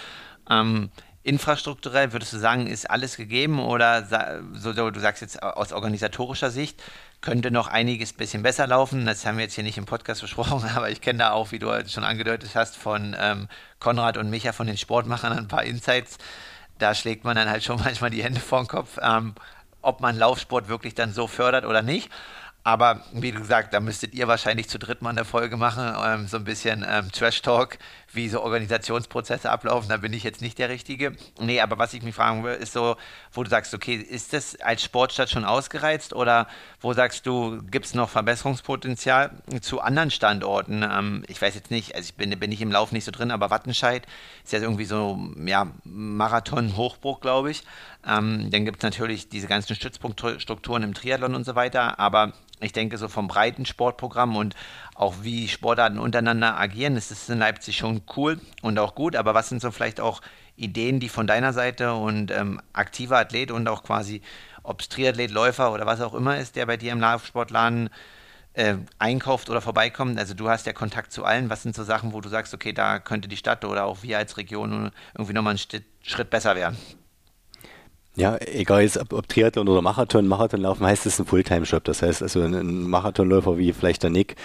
Ähm, infrastrukturell würdest du sagen, ist alles gegeben oder so, du sagst jetzt aus organisatorischer Sicht, könnte noch einiges bisschen besser laufen. Das haben wir jetzt hier nicht im Podcast besprochen, aber ich kenne da auch, wie du halt schon angedeutet hast, von ähm, Konrad und Micha von den Sportmachern ein paar Insights. Da schlägt man dann halt schon manchmal die Hände vor den Kopf, ähm, ob man Laufsport wirklich dann so fördert oder nicht. Aber wie gesagt, da müsstet ihr wahrscheinlich zu dritt mal eine Folge machen, ähm, so ein bisschen ähm, Trash-Talk, wie so Organisationsprozesse ablaufen. Da bin ich jetzt nicht der Richtige. Nee, aber was ich mich fragen will, ist so, wo du sagst, okay, ist das als Sportstadt schon ausgereizt oder wo sagst du, gibt es noch Verbesserungspotenzial zu anderen Standorten? Ähm, ich weiß jetzt nicht, also ich bin, bin ich im Lauf nicht so drin, aber Wattenscheid ist ja irgendwie so, ja, Marathon-Hochbruch, glaube ich. Ähm, dann gibt es natürlich diese ganzen Stützpunktstrukturen im Triathlon und so weiter, aber ich denke, so vom breiten Sportprogramm und auch wie Sportarten untereinander agieren, ist es in Leipzig schon cool und auch gut. Aber was sind so vielleicht auch Ideen, die von deiner Seite und ähm, aktiver Athlet und auch quasi, ob es Triathlet, Läufer oder was auch immer ist, der bei dir im Laufsportladen äh, einkauft oder vorbeikommt? Also du hast ja Kontakt zu allen. Was sind so Sachen, wo du sagst, okay, da könnte die Stadt oder auch wir als Region irgendwie nochmal einen Schritt besser werden? Ja, egal jetzt ob, ob Triathlon oder Marathon, Marathon laufen heißt es ein Fulltime-Job. Das heißt also ein Marathonläufer wie vielleicht der Nick,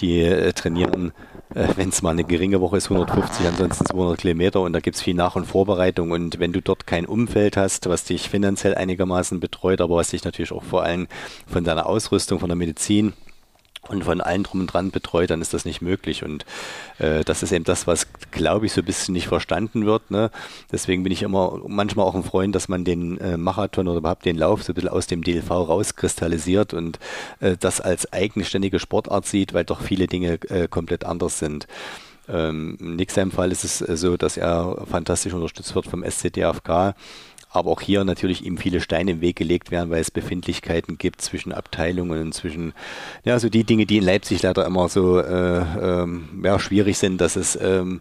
die äh, trainieren, äh, wenn es mal eine geringe Woche ist, 150, ansonsten 200 Kilometer und da gibt es viel Nach- und Vorbereitung und wenn du dort kein Umfeld hast, was dich finanziell einigermaßen betreut, aber was dich natürlich auch vor allem von deiner Ausrüstung, von der Medizin und von allen drum und dran betreut, dann ist das nicht möglich. Und äh, das ist eben das, was, glaube ich, so ein bisschen nicht verstanden wird. Ne? Deswegen bin ich immer manchmal auch ein Freund, dass man den äh, Marathon oder überhaupt den Lauf so ein bisschen aus dem DLV rauskristallisiert und äh, das als eigenständige Sportart sieht, weil doch viele Dinge äh, komplett anders sind. Ähm, in seinem Fall ist es äh, so, dass er fantastisch unterstützt wird vom SCDFK aber auch hier natürlich ihm viele Steine im Weg gelegt werden, weil es Befindlichkeiten gibt zwischen Abteilungen und zwischen, ja, so die Dinge, die in Leipzig leider immer so äh, ähm, ja, schwierig sind, dass es ähm,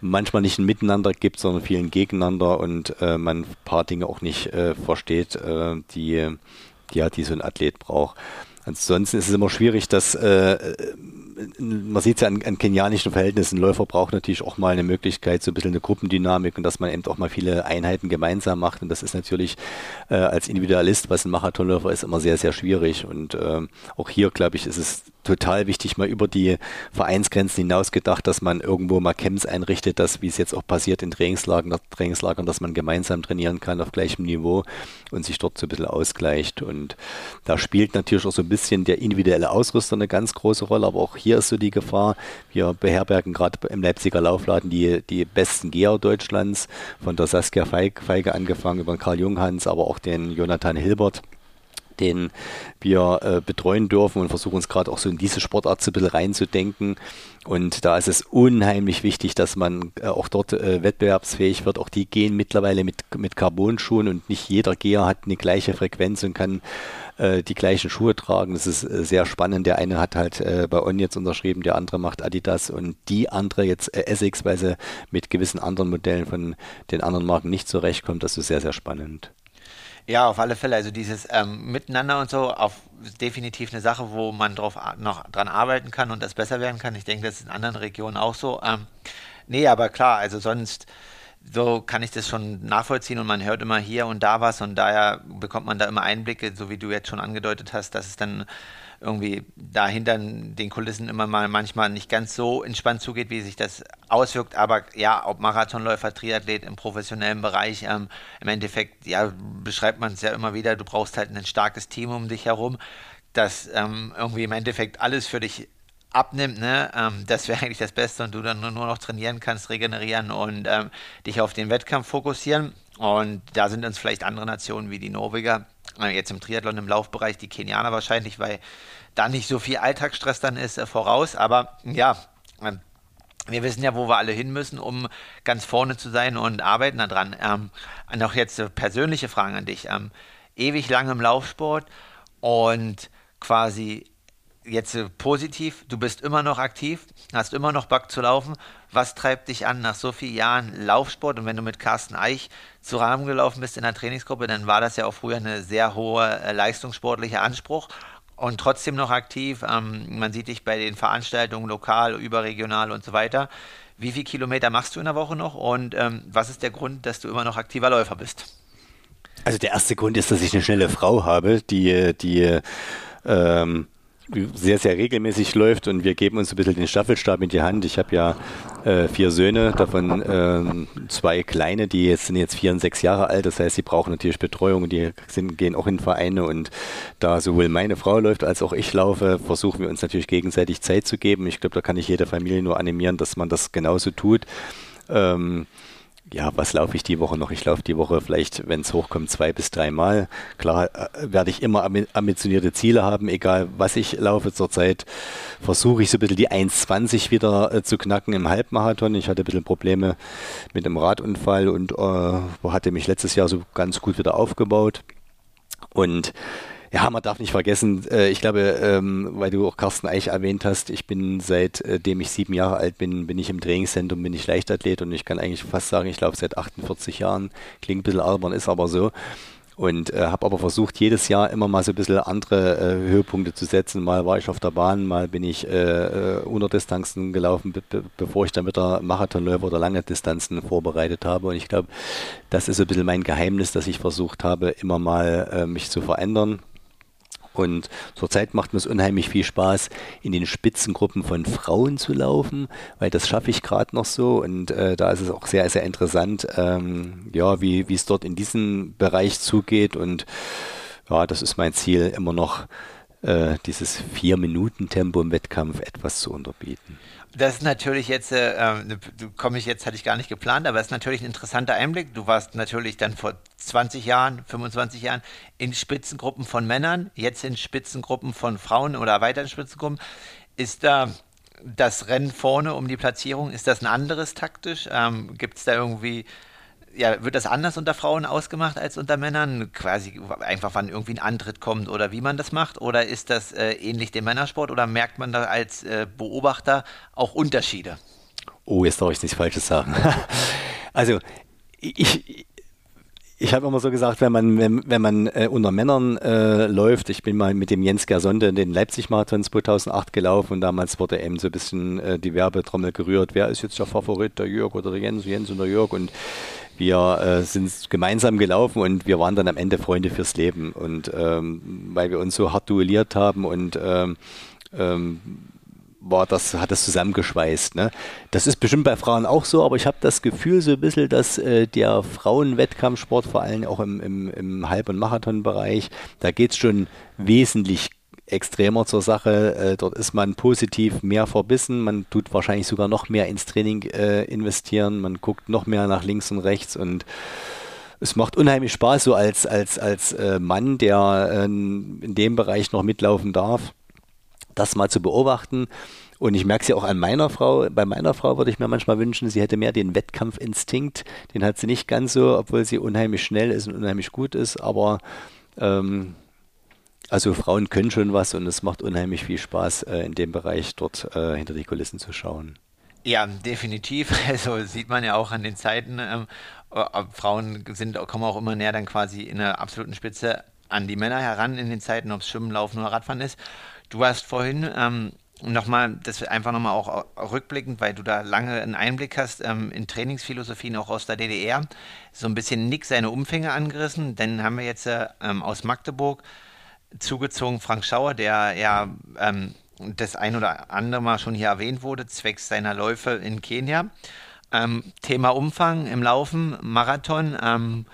manchmal nicht ein Miteinander gibt, sondern vielen Gegeneinander und äh, man ein paar Dinge auch nicht äh, versteht, äh, die, ja, die so ein Athlet braucht. Ansonsten ist es immer schwierig, dass äh, man sieht es ja an, an kenianischen Verhältnissen, ein Läufer braucht natürlich auch mal eine Möglichkeit, so ein bisschen eine Gruppendynamik und dass man eben auch mal viele Einheiten gemeinsam macht. Und das ist natürlich äh, als Individualist, was ein Marathonläufer ist, immer sehr, sehr schwierig. Und äh, auch hier, glaube ich, ist es total wichtig, mal über die Vereinsgrenzen hinaus gedacht, dass man irgendwo mal Camps einrichtet, dass, wie es jetzt auch passiert in Trainingslagern, Trainingslagern, dass man gemeinsam trainieren kann auf gleichem Niveau und sich dort so ein bisschen ausgleicht. Und da spielt natürlich auch so ein bisschen der individuelle Ausrüster eine ganz große Rolle, aber auch hier ist so die Gefahr, wir beherbergen gerade im Leipziger Laufladen die, die besten Geher Deutschlands, von der Saskia Feige, Feige angefangen über Karl Junghans, aber auch den Jonathan Hilbert den wir äh, betreuen dürfen und versuchen uns gerade auch so in diese Sportart so ein bisschen reinzudenken. Und da ist es unheimlich wichtig, dass man äh, auch dort äh, wettbewerbsfähig wird. Auch die gehen mittlerweile mit, mit Carbon-Schuhen und nicht jeder Geher hat eine gleiche Frequenz und kann äh, die gleichen Schuhe tragen. Das ist äh, sehr spannend. Der eine hat halt äh, bei On jetzt unterschrieben, der andere macht Adidas und die andere jetzt Essex, weil sie mit gewissen anderen Modellen von den anderen Marken nicht zurechtkommt. Das ist sehr, sehr spannend. Ja, auf alle Fälle. Also dieses ähm, Miteinander und so, auf definitiv eine Sache, wo man drauf noch dran arbeiten kann und das besser werden kann. Ich denke, das ist in anderen Regionen auch so. Ähm, nee, aber klar, also sonst so kann ich das schon nachvollziehen und man hört immer hier und da was und daher bekommt man da immer Einblicke, so wie du jetzt schon angedeutet hast, dass es dann irgendwie dahinter den Kulissen immer mal manchmal nicht ganz so entspannt zugeht, wie sich das auswirkt. Aber ja, ob Marathonläufer, Triathlet im professionellen Bereich, ähm, im Endeffekt, ja, beschreibt man es ja immer wieder, du brauchst halt ein starkes Team um dich herum, das ähm, irgendwie im Endeffekt alles für dich abnimmt, ne? Ähm, das wäre eigentlich das Beste und du dann nur, noch trainieren kannst, regenerieren und ähm, dich auf den Wettkampf fokussieren. Und da sind uns vielleicht andere Nationen wie die Norweger, äh, jetzt im Triathlon im Laufbereich, die Kenianer wahrscheinlich, weil da nicht so viel Alltagsstress dann ist, äh, voraus. Aber ja, äh, wir wissen ja, wo wir alle hin müssen, um ganz vorne zu sein und arbeiten daran. Ähm, noch jetzt persönliche Fragen an dich. Ähm, ewig lang im Laufsport und quasi jetzt äh, positiv, du bist immer noch aktiv, hast immer noch Bock zu laufen. Was treibt dich an nach so vielen Jahren Laufsport? Und wenn du mit Carsten Eich zu Rahmen gelaufen bist in der Trainingsgruppe, dann war das ja auch früher eine sehr hohe äh, leistungssportliche Anspruch und trotzdem noch aktiv. Ähm, man sieht dich bei den Veranstaltungen lokal, überregional und so weiter. Wie viele Kilometer machst du in der Woche noch und ähm, was ist der Grund, dass du immer noch aktiver Läufer bist? Also der erste Grund ist, dass ich eine schnelle Frau habe, die, die ähm, sehr, sehr regelmäßig läuft und wir geben uns ein bisschen den Staffelstab in die Hand. Ich habe ja äh, vier Söhne, davon ähm, zwei kleine, die jetzt sind jetzt vier und sechs Jahre alt. Das heißt, sie brauchen natürlich Betreuung, die sind, gehen auch in Vereine und da sowohl meine Frau läuft als auch ich laufe, versuchen wir uns natürlich gegenseitig Zeit zu geben. Ich glaube, da kann ich jede Familie nur animieren, dass man das genauso tut. Ähm, ja, was laufe ich die Woche noch? Ich laufe die Woche vielleicht, wenn es hochkommt, zwei bis dreimal. Klar äh, werde ich immer ambitionierte Ziele haben, egal was ich laufe. Zurzeit versuche ich so ein bisschen die 1,20 wieder äh, zu knacken im Halbmarathon. Ich hatte ein bisschen Probleme mit einem Radunfall und äh, hatte mich letztes Jahr so ganz gut wieder aufgebaut. Und ja, man darf nicht vergessen, äh, ich glaube, ähm, weil du auch Carsten Eich erwähnt hast, ich bin seitdem ich sieben Jahre alt bin, bin ich im Trainingszentrum, bin ich Leichtathlet und ich kann eigentlich fast sagen, ich laufe seit 48 Jahren. Klingt ein bisschen albern, ist aber so. Und äh, habe aber versucht, jedes Jahr immer mal so ein bisschen andere äh, Höhepunkte zu setzen. Mal war ich auf der Bahn, mal bin ich äh, äh Unterdistanzen gelaufen, be bevor ich dann wieder Marathonläufer oder lange Distanzen vorbereitet habe. Und ich glaube, das ist so ein bisschen mein Geheimnis, dass ich versucht habe, immer mal äh, mich zu verändern und zurzeit macht mir es unheimlich viel Spaß, in den Spitzengruppen von Frauen zu laufen, weil das schaffe ich gerade noch so. Und äh, da ist es auch sehr, sehr interessant, ähm, ja, wie es dort in diesem Bereich zugeht. Und ja, das ist mein Ziel, immer noch äh, dieses Vier-Minuten-Tempo im Wettkampf etwas zu unterbieten. Das ist natürlich jetzt, äh, ähm, komme ich jetzt, hatte ich gar nicht geplant, aber es ist natürlich ein interessanter Einblick. Du warst natürlich dann vor 20 Jahren, 25 Jahren in Spitzengruppen von Männern, jetzt in Spitzengruppen von Frauen oder weiteren Spitzengruppen. Ist da das Rennen vorne um die Platzierung, ist das ein anderes taktisch? Ähm, Gibt es da irgendwie ja, wird das anders unter Frauen ausgemacht als unter Männern? Quasi einfach, wann irgendwie ein Antritt kommt oder wie man das macht? Oder ist das äh, ähnlich dem Männersport oder merkt man da als äh, Beobachter auch Unterschiede? Oh, jetzt darf ich nichts Falsches sagen. also, ich, ich habe immer so gesagt, wenn man, wenn, wenn man äh, unter Männern äh, läuft, ich bin mal mit dem Jens Gersonde den Leipzig-Marathon 2008 gelaufen und damals wurde eben so ein bisschen äh, die Werbetrommel gerührt, wer ist jetzt der Favorit, der Jörg oder der Jens, Jens und der Jörg und wir äh, sind gemeinsam gelaufen und wir waren dann am Ende Freunde fürs Leben. Und ähm, weil wir uns so hart duelliert haben und ähm, ähm, war das, hat das zusammengeschweißt. Ne? Das ist bestimmt bei Frauen auch so, aber ich habe das Gefühl so ein bisschen, dass äh, der Frauenwettkampfsport, vor allem auch im, im, im Halb- und Marathonbereich, da geht es schon wesentlich extremer zur Sache. Äh, dort ist man positiv mehr verbissen. Man tut wahrscheinlich sogar noch mehr ins Training äh, investieren. Man guckt noch mehr nach links und rechts und es macht unheimlich Spaß, so als, als, als äh, Mann, der in dem Bereich noch mitlaufen darf, das mal zu beobachten. Und ich merke es ja auch an meiner Frau. Bei meiner Frau würde ich mir manchmal wünschen, sie hätte mehr den Wettkampfinstinkt. Den hat sie nicht ganz so, obwohl sie unheimlich schnell ist und unheimlich gut ist. Aber ähm, also Frauen können schon was und es macht unheimlich viel Spaß, äh, in dem Bereich dort äh, hinter die Kulissen zu schauen. Ja, definitiv. Also sieht man ja auch an den Zeiten. Ähm, äh, Frauen sind, kommen auch immer näher dann quasi in der absoluten Spitze an die Männer heran in den Zeiten, ob es Schwimmen, Laufen oder Radfahren ist. Du hast vorhin ähm, nochmal, das einfach nochmal auch rückblickend, weil du da lange einen Einblick hast ähm, in Trainingsphilosophien auch aus der DDR, so ein bisschen Nick seine Umfänge angerissen. Dann haben wir jetzt äh, ähm, aus Magdeburg zugezogen Frank Schauer, der ja ähm, das ein oder andere Mal schon hier erwähnt wurde, zwecks seiner Läufe in Kenia. Ähm, Thema Umfang im Laufen, Marathon. Ähm,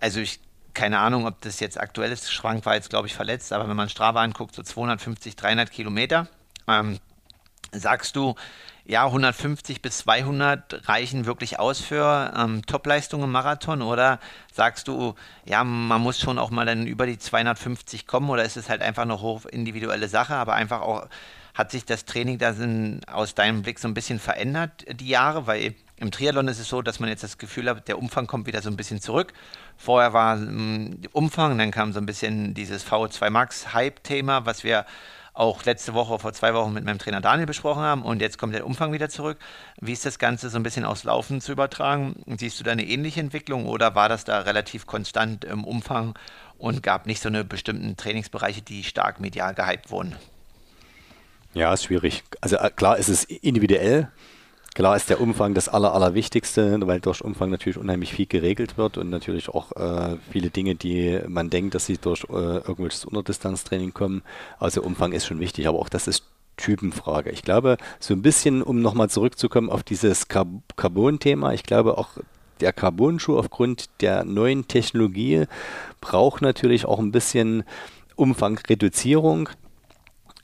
also ich keine Ahnung, ob das jetzt aktuell ist. Schrank war jetzt, glaube ich, verletzt, aber wenn man Strava anguckt, so 250, 300 Kilometer. Ähm, sagst du, ja, 150 bis 200 reichen wirklich aus für ähm, Topleistungen im Marathon oder sagst du, ja, man muss schon auch mal dann über die 250 kommen oder ist es halt einfach eine hoch individuelle Sache, aber einfach auch, hat sich das Training da aus deinem Blick so ein bisschen verändert, die Jahre, weil im Triathlon ist es so, dass man jetzt das Gefühl hat, der Umfang kommt wieder so ein bisschen zurück. Vorher war ähm, Umfang, dann kam so ein bisschen dieses VO2 Max Hype-Thema, was wir auch letzte Woche, vor zwei Wochen mit meinem Trainer Daniel besprochen haben. Und jetzt kommt der Umfang wieder zurück. Wie ist das Ganze so ein bisschen aufs Laufen zu übertragen? Siehst du da eine ähnliche Entwicklung oder war das da relativ konstant im Umfang und gab nicht so eine bestimmten Trainingsbereiche, die stark medial gehypt wurden? Ja, ist schwierig. Also äh, klar ist es individuell. Klar ist der Umfang das Aller, Allerwichtigste, weil durch Umfang natürlich unheimlich viel geregelt wird und natürlich auch äh, viele Dinge, die man denkt, dass sie durch äh, irgendwelches Unterdistanztraining kommen. Also Umfang ist schon wichtig, aber auch das ist Typenfrage. Ich glaube, so ein bisschen, um nochmal zurückzukommen auf dieses Carbon-Thema, ich glaube auch der Carbon-Schuh aufgrund der neuen Technologie braucht natürlich auch ein bisschen Umfangreduzierung.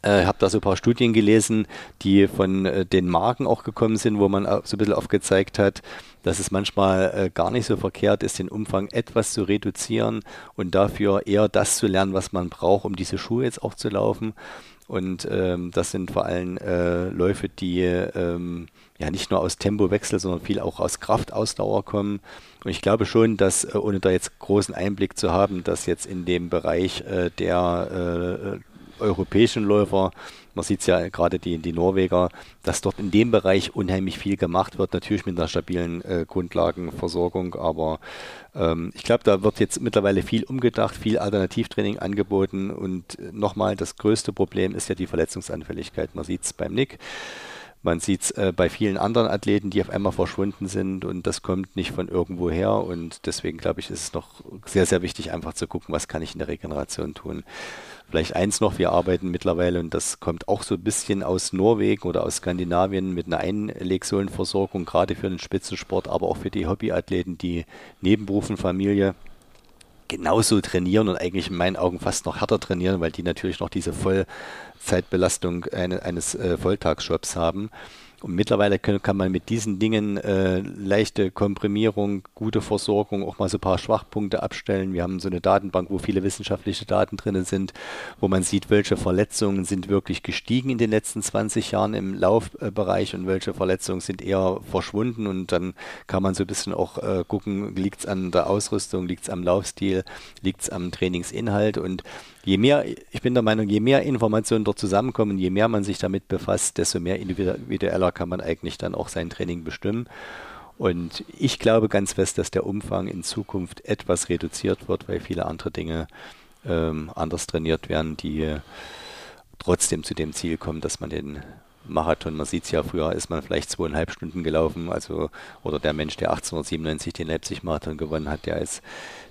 Ich äh, habe da so ein paar Studien gelesen, die von äh, den Marken auch gekommen sind, wo man so ein bisschen aufgezeigt hat, dass es manchmal äh, gar nicht so verkehrt ist, den Umfang etwas zu reduzieren und dafür eher das zu lernen, was man braucht, um diese Schuhe jetzt auch zu laufen. Und ähm, das sind vor allem äh, Läufe, die ähm, ja nicht nur aus Tempowechsel, sondern viel auch aus Kraftausdauer kommen. Und ich glaube schon, dass, äh, ohne da jetzt großen Einblick zu haben, dass jetzt in dem Bereich äh, der äh, europäischen Läufer, man sieht es ja gerade die, die Norweger, dass dort in dem Bereich unheimlich viel gemacht wird, natürlich mit einer stabilen äh, Grundlagenversorgung, aber ähm, ich glaube, da wird jetzt mittlerweile viel umgedacht, viel Alternativtraining angeboten und äh, nochmal, das größte Problem ist ja die Verletzungsanfälligkeit. Man sieht es beim Nick. Man sieht es äh, bei vielen anderen Athleten, die auf einmal verschwunden sind und das kommt nicht von irgendwo her und deswegen glaube ich, ist es noch sehr, sehr wichtig, einfach zu gucken, was kann ich in der Regeneration tun. Vielleicht eins noch, wir arbeiten mittlerweile, und das kommt auch so ein bisschen aus Norwegen oder aus Skandinavien mit einer Einlegsohlenversorgung, gerade für den Spitzensport, aber auch für die Hobbyathleten, die neben Beruf und Familie genauso trainieren und eigentlich in meinen Augen fast noch härter trainieren, weil die natürlich noch diese Vollzeitbelastung eine, eines äh, Volltagsjobs haben. Und mittlerweile kann man mit diesen Dingen äh, leichte Komprimierung, gute Versorgung, auch mal so ein paar Schwachpunkte abstellen. Wir haben so eine Datenbank, wo viele wissenschaftliche Daten drin sind, wo man sieht, welche Verletzungen sind wirklich gestiegen in den letzten 20 Jahren im Laufbereich und welche Verletzungen sind eher verschwunden. Und dann kann man so ein bisschen auch äh, gucken, liegt es an der Ausrüstung, liegt es am Laufstil, liegt es am Trainingsinhalt. Und je mehr, ich bin der Meinung, je mehr Informationen dort zusammenkommen, je mehr man sich damit befasst, desto mehr individueller kann man eigentlich dann auch sein Training bestimmen. Und ich glaube ganz fest, dass der Umfang in Zukunft etwas reduziert wird, weil viele andere Dinge ähm, anders trainiert werden, die trotzdem zu dem Ziel kommen, dass man den Marathon, man sieht es ja, früher ist man vielleicht zweieinhalb Stunden gelaufen, also oder der Mensch, der 1897 den Leipzig-Marathon gewonnen hat, der ist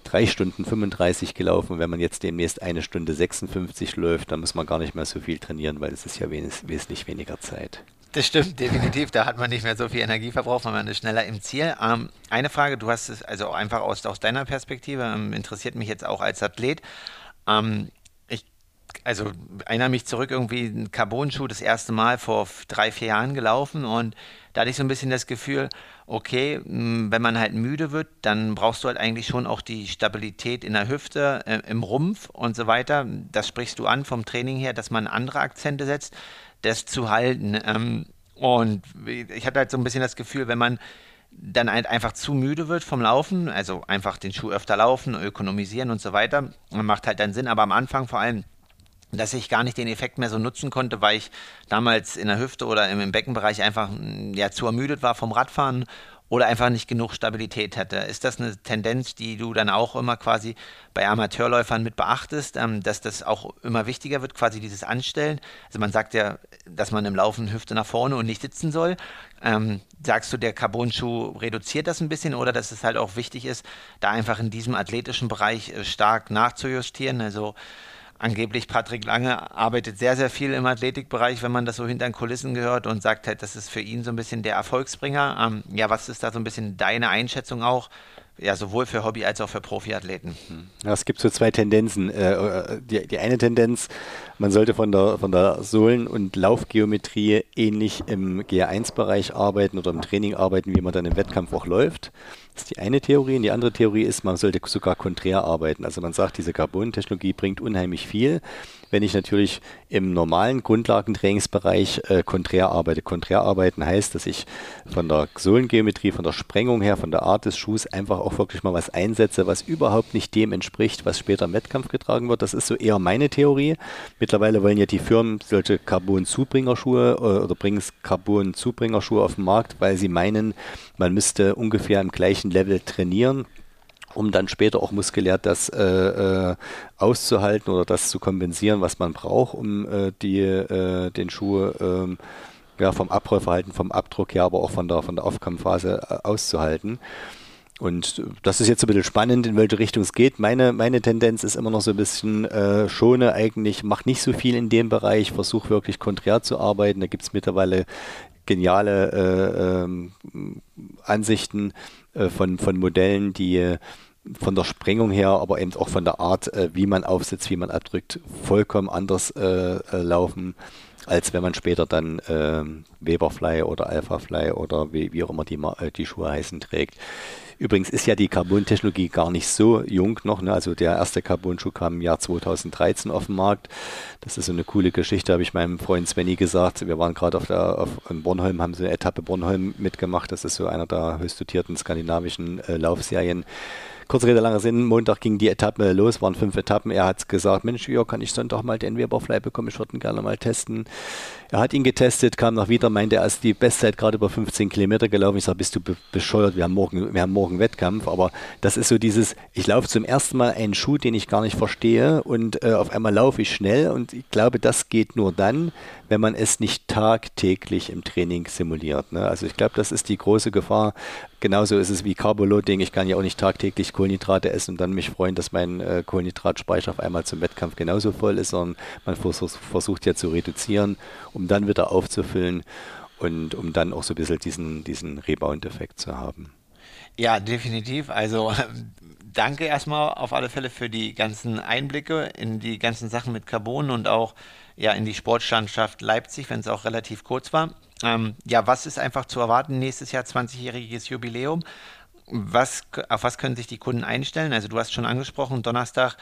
drei Stunden 35 gelaufen. Wenn man jetzt demnächst eine Stunde 56 läuft, dann muss man gar nicht mehr so viel trainieren, weil es ist ja wes wesentlich weniger Zeit. Das stimmt, definitiv. Da hat man nicht mehr so viel Energie verbraucht, weil man ist schneller im Ziel. Ähm, eine Frage, du hast es also einfach aus, aus deiner Perspektive, ähm, interessiert mich jetzt auch als Athlet. Ähm, also erinnere mich zurück, irgendwie ein Carbon-Schuh das erste Mal vor drei, vier Jahren gelaufen und da hatte ich so ein bisschen das Gefühl, okay, wenn man halt müde wird, dann brauchst du halt eigentlich schon auch die Stabilität in der Hüfte, äh, im Rumpf und so weiter. Das sprichst du an vom Training her, dass man andere Akzente setzt, das zu halten. Ähm, und ich hatte halt so ein bisschen das Gefühl, wenn man dann halt einfach zu müde wird vom Laufen, also einfach den Schuh öfter laufen, ökonomisieren und so weiter, macht halt dann Sinn, aber am Anfang vor allem dass ich gar nicht den Effekt mehr so nutzen konnte, weil ich damals in der Hüfte oder im, Beckenbereich einfach mm, ja, zu ermüdet war vom Radfahren oder einfach nicht genug Stabilität hatte. Ist das eine Tendenz, die du dann auch immer quasi bei Amateurläufern mit beachtest, ähm, dass das auch immer wichtiger wird, quasi dieses Anstellen? Also man sagt ja, dass man im Laufen Hüfte nach vorne und nicht sitzen soll. Ähm, sagst du, der Carbon-Schuh reduziert das ein bisschen oder dass es halt auch wichtig ist, da einfach in diesem athletischen Bereich äh, stark nachzujustieren? Also angeblich Patrick Lange arbeitet sehr, sehr viel im Athletikbereich, wenn man das so hinter den Kulissen gehört und sagt halt, das ist für ihn so ein bisschen der Erfolgsbringer. Ähm, ja, was ist da so ein bisschen deine Einschätzung auch? Ja, sowohl für Hobby- als auch für Profiathleten. Hm. Ja, es gibt so zwei Tendenzen. Äh, äh, die, die eine Tendenz, man sollte von der, von der Sohlen- und Laufgeometrie ähnlich im GR1-Bereich arbeiten oder im Training arbeiten, wie man dann im Wettkampf auch läuft. Das ist die eine Theorie. Und die andere Theorie ist, man sollte sogar konträr arbeiten. Also man sagt, diese Carbon-Technologie bringt unheimlich viel. Wenn ich natürlich im normalen Grundlagentrainingsbereich äh, konträr arbeite. Konträr arbeiten heißt, dass ich von der Sohlengeometrie, von der Sprengung her, von der Art des Schuhs einfach auch wirklich mal was einsetze, was überhaupt nicht dem entspricht, was später im Wettkampf getragen wird. Das ist so eher meine Theorie. Mittlerweile wollen ja die Firmen solche Carbon-Zubringerschuhe äh, oder bringen Carbon-Zubringerschuhe auf den Markt, weil sie meinen, man müsste ungefähr im gleichen Level trainieren um dann später auch muskulär das äh, äh, auszuhalten oder das zu kompensieren, was man braucht, um äh, die, äh, den Schuh ähm, ja, vom Abrollverhalten, vom Abdruck her, aber auch von der, von der Aufkampfphase äh, auszuhalten. Und das ist jetzt ein bisschen spannend, in welche Richtung es geht. Meine, meine Tendenz ist immer noch so ein bisschen äh, schone eigentlich, mach nicht so viel in dem Bereich, versuch wirklich konträr zu arbeiten. Da gibt es mittlerweile geniale äh, ähm, Ansichten von, von Modellen, die äh, von der Sprengung her, aber eben auch von der Art, äh, wie man aufsetzt, wie man abdrückt, vollkommen anders äh, laufen, als wenn man später dann äh, Weberfly oder Alphafly oder wie, wie auch immer die, die Schuhe heißen trägt. Übrigens ist ja die Carbon-Technologie gar nicht so jung noch. Ne? Also der erste Carbon-Schuh kam im Jahr 2013 auf den Markt. Das ist so eine coole Geschichte, habe ich meinem Freund Svenny gesagt. Wir waren gerade auf der auf, in Bornholm, haben so eine Etappe Bornholm mitgemacht. Das ist so einer der höchst dotierten skandinavischen äh, Laufserien. Kurze Rede, langer Sinn. Montag ging die Etappe los, waren fünf Etappen. Er hat gesagt, Mensch, ja, kann ich Sonntag mal den Weberfly bekommen? Ich würde ihn gerne mal testen. Er hat ihn getestet, kam noch wieder, meinte, er ist die Bestzeit gerade über 15 Kilometer gelaufen. Ich sage, bist du be bescheuert? Wir haben, morgen, wir haben morgen Wettkampf. Aber das ist so dieses, ich laufe zum ersten Mal einen Schuh, den ich gar nicht verstehe und äh, auf einmal laufe ich schnell. Und ich glaube, das geht nur dann, wenn man es nicht tagtäglich im Training simuliert. Ne? Also ich glaube, das ist die große Gefahr. Genauso ist es wie Carboloading. Ich kann ja auch nicht tagtäglich Kohlenhydrate essen und dann mich freuen, dass mein äh, Kohlenhydratspeicher auf einmal zum Wettkampf genauso voll ist, sondern man versucht, versucht ja zu reduzieren, dann wieder aufzufüllen und um dann auch so ein bisschen diesen, diesen Rebound-Effekt zu haben. Ja, definitiv. Also danke erstmal auf alle Fälle für die ganzen Einblicke in die ganzen Sachen mit Carbon und auch ja in die Sportlandschaft Leipzig, wenn es auch relativ kurz war. Ähm, ja, was ist einfach zu erwarten nächstes Jahr 20-jähriges Jubiläum? Was, auf was können sich die Kunden einstellen? Also du hast schon angesprochen, Donnerstag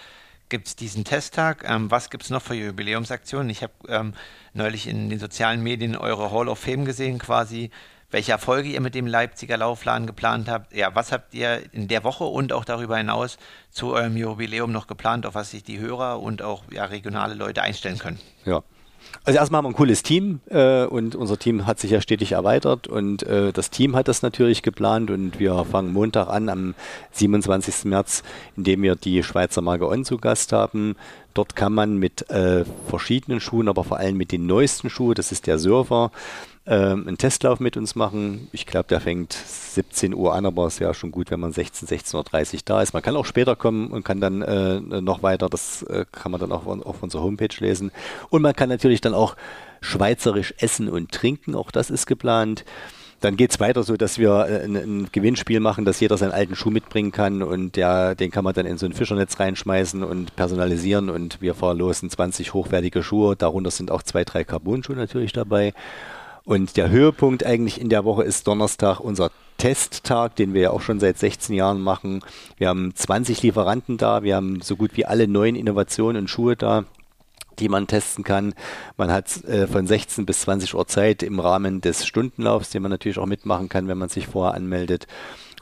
gibt es diesen Testtag. Ähm, was gibt es noch für Jubiläumsaktionen? Ich habe ähm, neulich in den sozialen Medien eure Hall of Fame gesehen quasi welche Erfolge ihr mit dem Leipziger Laufladen geplant habt. Ja, was habt ihr in der Woche und auch darüber hinaus zu eurem Jubiläum noch geplant, auf was sich die Hörer und auch ja, regionale Leute einstellen können? Ja, also erstmal haben wir ein cooles Team äh, und unser Team hat sich ja stetig erweitert und äh, das Team hat das natürlich geplant und wir fangen Montag an am 27. März, indem wir die Schweizer Marke On zu Gast haben. Dort kann man mit äh, verschiedenen Schuhen, aber vor allem mit den neuesten Schuhen, das ist der Surfer, ähm, einen Testlauf mit uns machen. Ich glaube, der fängt 17 Uhr an, aber es wäre schon gut, wenn man 16, 16.30 Uhr da ist. Man kann auch später kommen und kann dann äh, noch weiter, das äh, kann man dann auch auf unserer Homepage lesen. Und man kann natürlich dann auch schweizerisch essen und trinken, auch das ist geplant. Dann geht es weiter so, dass wir äh, ein, ein, Gewinnspiel machen, dass jeder seinen alten Schuh mitbringen kann und der, den kann man dann in so ein Fischernetz reinschmeißen und personalisieren und wir verlosen 20 hochwertige Schuhe. Darunter sind auch zwei, drei Carbon-Schuhe natürlich dabei. Und der Höhepunkt eigentlich in der Woche ist Donnerstag unser Testtag, den wir ja auch schon seit 16 Jahren machen. Wir haben 20 Lieferanten da, wir haben so gut wie alle neuen Innovationen und Schuhe da die man testen kann. Man hat äh, von 16 bis 20 Uhr Zeit im Rahmen des Stundenlaufs, den man natürlich auch mitmachen kann, wenn man sich vorher anmeldet.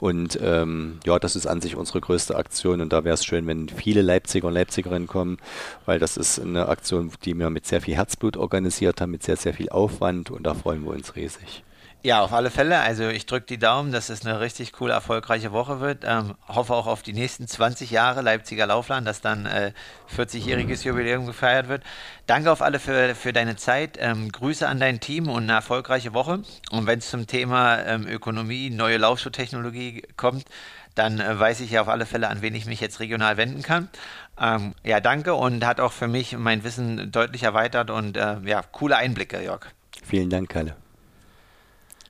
Und ähm, ja, das ist an sich unsere größte Aktion und da wäre es schön, wenn viele Leipziger und Leipzigerinnen kommen, weil das ist eine Aktion, die wir mit sehr viel Herzblut organisiert haben, mit sehr, sehr viel Aufwand und da freuen wir uns riesig. Ja, auf alle Fälle. Also ich drücke die Daumen, dass es eine richtig coole, erfolgreiche Woche wird. Ähm, hoffe auch auf die nächsten 20 Jahre Leipziger Laufland, dass dann äh, 40-jähriges Jubiläum gefeiert wird. Danke auf alle für, für deine Zeit. Ähm, Grüße an dein Team und eine erfolgreiche Woche. Und wenn es zum Thema ähm, Ökonomie, neue Laufschuhtechnologie kommt, dann äh, weiß ich ja auf alle Fälle, an wen ich mich jetzt regional wenden kann. Ähm, ja, danke und hat auch für mich mein Wissen deutlich erweitert und äh, ja, coole Einblicke, Jörg. Vielen Dank, Kalle.